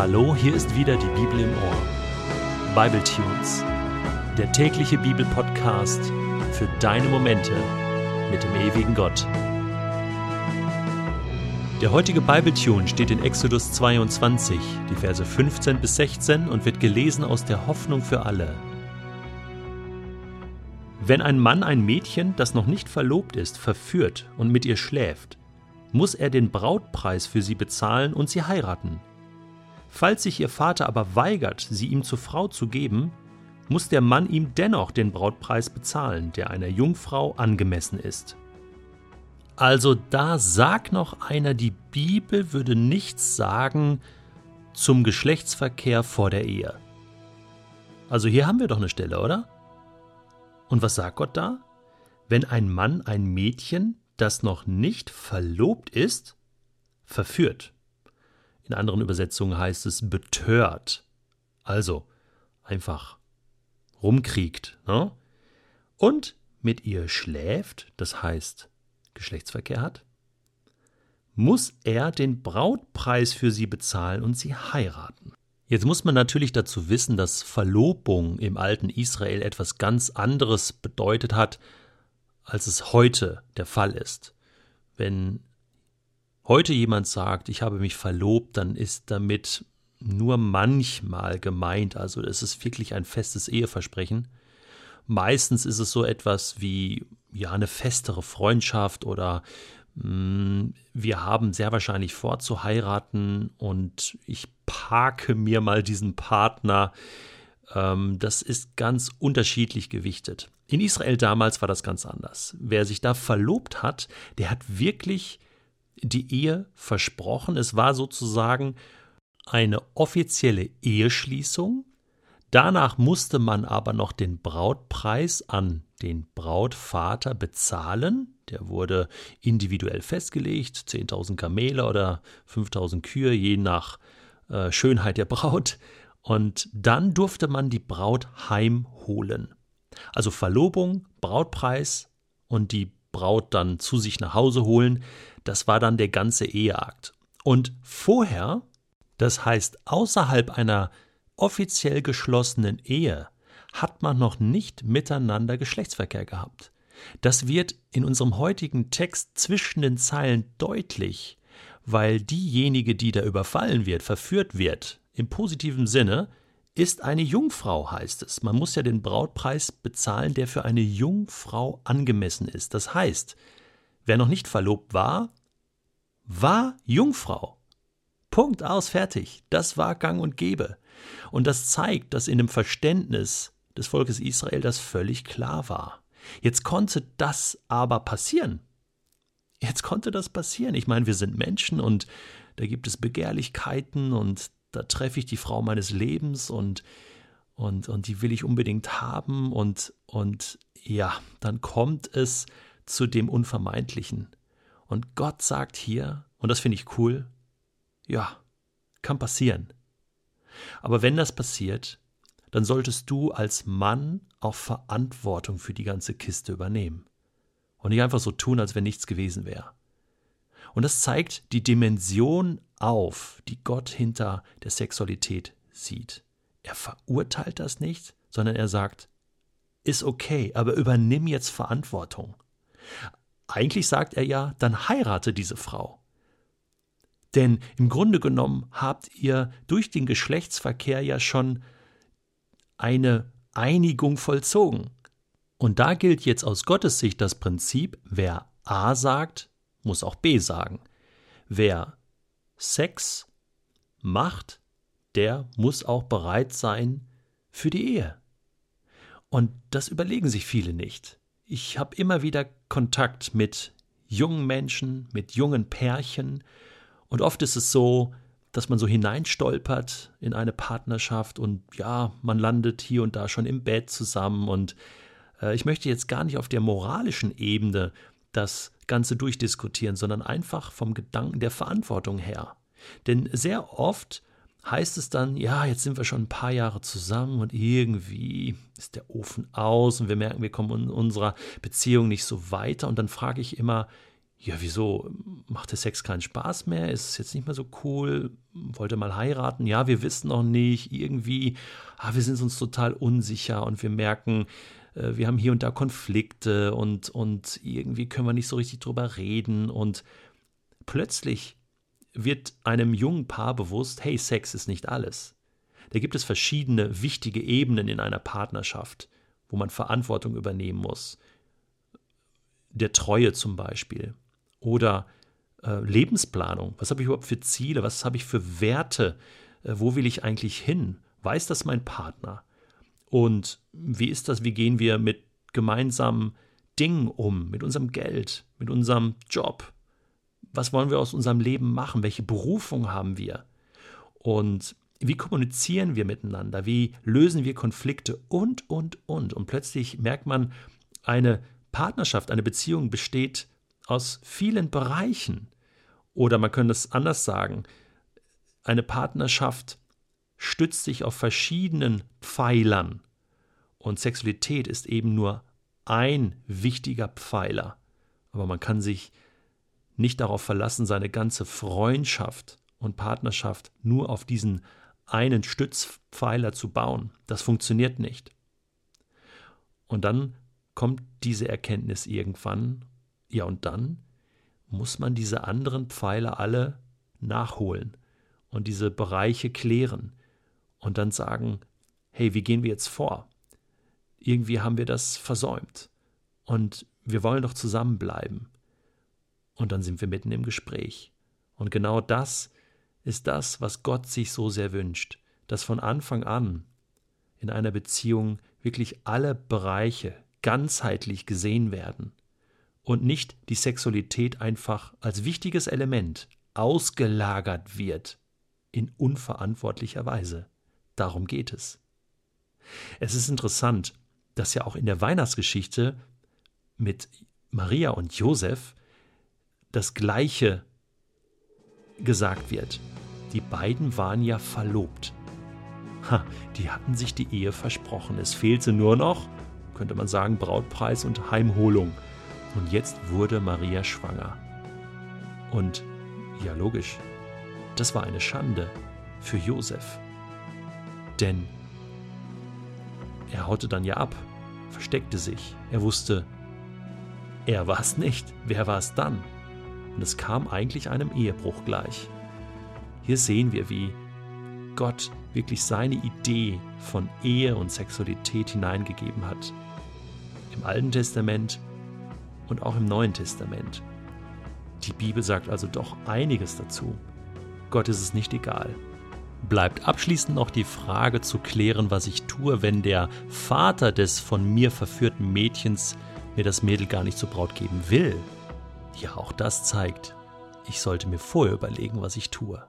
Hallo, hier ist wieder die Bibel im Ohr. Bible Tunes, der tägliche Bibelpodcast für deine Momente mit dem ewigen Gott. Der heutige Bible Tune steht in Exodus 22, die Verse 15 bis 16 und wird gelesen aus der Hoffnung für alle. Wenn ein Mann ein Mädchen, das noch nicht verlobt ist, verführt und mit ihr schläft, muss er den Brautpreis für sie bezahlen und sie heiraten. Falls sich ihr Vater aber weigert, sie ihm zur Frau zu geben, muss der Mann ihm dennoch den Brautpreis bezahlen, der einer Jungfrau angemessen ist. Also da sagt noch einer, die Bibel würde nichts sagen zum Geschlechtsverkehr vor der Ehe. Also hier haben wir doch eine Stelle, oder? Und was sagt Gott da? Wenn ein Mann ein Mädchen, das noch nicht verlobt ist, verführt. In anderen Übersetzungen heißt es betört. Also einfach rumkriegt. Ne? Und mit ihr schläft, das heißt Geschlechtsverkehr hat, muss er den Brautpreis für sie bezahlen und sie heiraten. Jetzt muss man natürlich dazu wissen, dass Verlobung im alten Israel etwas ganz anderes bedeutet hat, als es heute der Fall ist. Wenn heute jemand sagt, ich habe mich verlobt, dann ist damit nur manchmal gemeint, also es ist wirklich ein festes Eheversprechen. Meistens ist es so etwas wie ja eine festere Freundschaft oder mh, mm, wir haben sehr wahrscheinlich vor zu heiraten und ich parke mir mal diesen Partner. Ähm, das ist ganz unterschiedlich gewichtet. In Israel damals war das ganz anders. Wer sich da verlobt hat, der hat wirklich die Ehe versprochen. Es war sozusagen eine offizielle Eheschließung. Danach musste man aber noch den Brautpreis an den Brautvater bezahlen. Der wurde individuell festgelegt, 10.000 Kamele oder 5.000 Kühe, je nach äh, Schönheit der Braut. Und dann durfte man die Braut heimholen. Also Verlobung, Brautpreis und die Braut dann zu sich nach Hause holen. Das war dann der ganze Eheakt. Und vorher, das heißt außerhalb einer offiziell geschlossenen Ehe, hat man noch nicht miteinander Geschlechtsverkehr gehabt. Das wird in unserem heutigen Text zwischen den Zeilen deutlich, weil diejenige, die da überfallen wird, verführt wird, im positiven Sinne, ist eine Jungfrau, heißt es. Man muss ja den Brautpreis bezahlen, der für eine Jungfrau angemessen ist. Das heißt, wer noch nicht verlobt war, war Jungfrau. Punkt aus, fertig. Das war gang und gäbe. Und das zeigt, dass in dem Verständnis des Volkes Israel das völlig klar war. Jetzt konnte das aber passieren. Jetzt konnte das passieren. Ich meine, wir sind Menschen und da gibt es Begehrlichkeiten und da treffe ich die Frau meines Lebens und, und, und die will ich unbedingt haben und, und ja, dann kommt es zu dem Unvermeidlichen. Und Gott sagt hier, und das finde ich cool, ja, kann passieren. Aber wenn das passiert, dann solltest du als Mann auch Verantwortung für die ganze Kiste übernehmen. Und nicht einfach so tun, als wenn nichts gewesen wäre. Und das zeigt die Dimension auf, die Gott hinter der Sexualität sieht. Er verurteilt das nicht, sondern er sagt, ist okay, aber übernimm jetzt Verantwortung. Eigentlich sagt er ja, dann heirate diese Frau. Denn im Grunde genommen habt ihr durch den Geschlechtsverkehr ja schon eine Einigung vollzogen. Und da gilt jetzt aus Gottes Sicht das Prinzip, wer A sagt, muss auch B sagen. Wer Sex macht, der muss auch bereit sein für die Ehe. Und das überlegen sich viele nicht. Ich habe immer wieder Kontakt mit jungen Menschen, mit jungen Pärchen, und oft ist es so, dass man so hineinstolpert in eine Partnerschaft und ja, man landet hier und da schon im Bett zusammen und äh, ich möchte jetzt gar nicht auf der moralischen Ebene das Ganze durchdiskutieren, sondern einfach vom Gedanken der Verantwortung her. Denn sehr oft heißt es dann, ja, jetzt sind wir schon ein paar Jahre zusammen und irgendwie ist der Ofen aus und wir merken, wir kommen in unserer Beziehung nicht so weiter. Und dann frage ich immer, ja, wieso macht der Sex keinen Spaß mehr? Ist es jetzt nicht mehr so cool? Wollte mal heiraten? Ja, wir wissen noch nicht. Irgendwie, ah, wir sind uns total unsicher und wir merken, äh, wir haben hier und da Konflikte und, und irgendwie können wir nicht so richtig drüber reden. Und plötzlich wird einem jungen Paar bewusst, hey, Sex ist nicht alles. Da gibt es verschiedene wichtige Ebenen in einer Partnerschaft, wo man Verantwortung übernehmen muss. Der Treue zum Beispiel oder äh, Lebensplanung. Was habe ich überhaupt für Ziele? Was habe ich für Werte? Äh, wo will ich eigentlich hin? Weiß das mein Partner? Und wie ist das? Wie gehen wir mit gemeinsamen Dingen um? Mit unserem Geld, mit unserem Job? Was wollen wir aus unserem Leben machen? Welche Berufung haben wir? Und wie kommunizieren wir miteinander? Wie lösen wir Konflikte? Und, und, und. Und plötzlich merkt man, eine Partnerschaft, eine Beziehung besteht aus vielen Bereichen. Oder man könnte es anders sagen, eine Partnerschaft stützt sich auf verschiedenen Pfeilern und Sexualität ist eben nur ein wichtiger Pfeiler. Aber man kann sich nicht darauf verlassen, seine ganze Freundschaft und Partnerschaft nur auf diesen einen Stützpfeiler zu bauen. Das funktioniert nicht. Und dann kommt diese Erkenntnis irgendwann ja, und dann muss man diese anderen Pfeiler alle nachholen und diese Bereiche klären und dann sagen, hey, wie gehen wir jetzt vor? Irgendwie haben wir das versäumt und wir wollen doch zusammenbleiben. Und dann sind wir mitten im Gespräch. Und genau das ist das, was Gott sich so sehr wünscht, dass von Anfang an in einer Beziehung wirklich alle Bereiche ganzheitlich gesehen werden und nicht die Sexualität einfach als wichtiges Element ausgelagert wird in unverantwortlicher Weise. Darum geht es. Es ist interessant, dass ja auch in der Weihnachtsgeschichte mit Maria und Josef das Gleiche gesagt wird. Die beiden waren ja verlobt. Ha, die hatten sich die Ehe versprochen. Es fehlte nur noch, könnte man sagen, Brautpreis und Heimholung. Und jetzt wurde Maria schwanger. Und ja, logisch, das war eine Schande für Josef. Denn er haute dann ja ab, versteckte sich. Er wusste, er war es nicht. Wer war es dann? Und es kam eigentlich einem Ehebruch gleich. Hier sehen wir, wie Gott wirklich seine Idee von Ehe und Sexualität hineingegeben hat. Im Alten Testament und auch im Neuen Testament. Die Bibel sagt also doch einiges dazu. Gott ist es nicht egal. Bleibt abschließend noch die Frage zu klären, was ich tue, wenn der Vater des von mir verführten Mädchens mir das Mädel gar nicht zur Braut geben will. Ja, auch das zeigt, ich sollte mir vorher überlegen, was ich tue.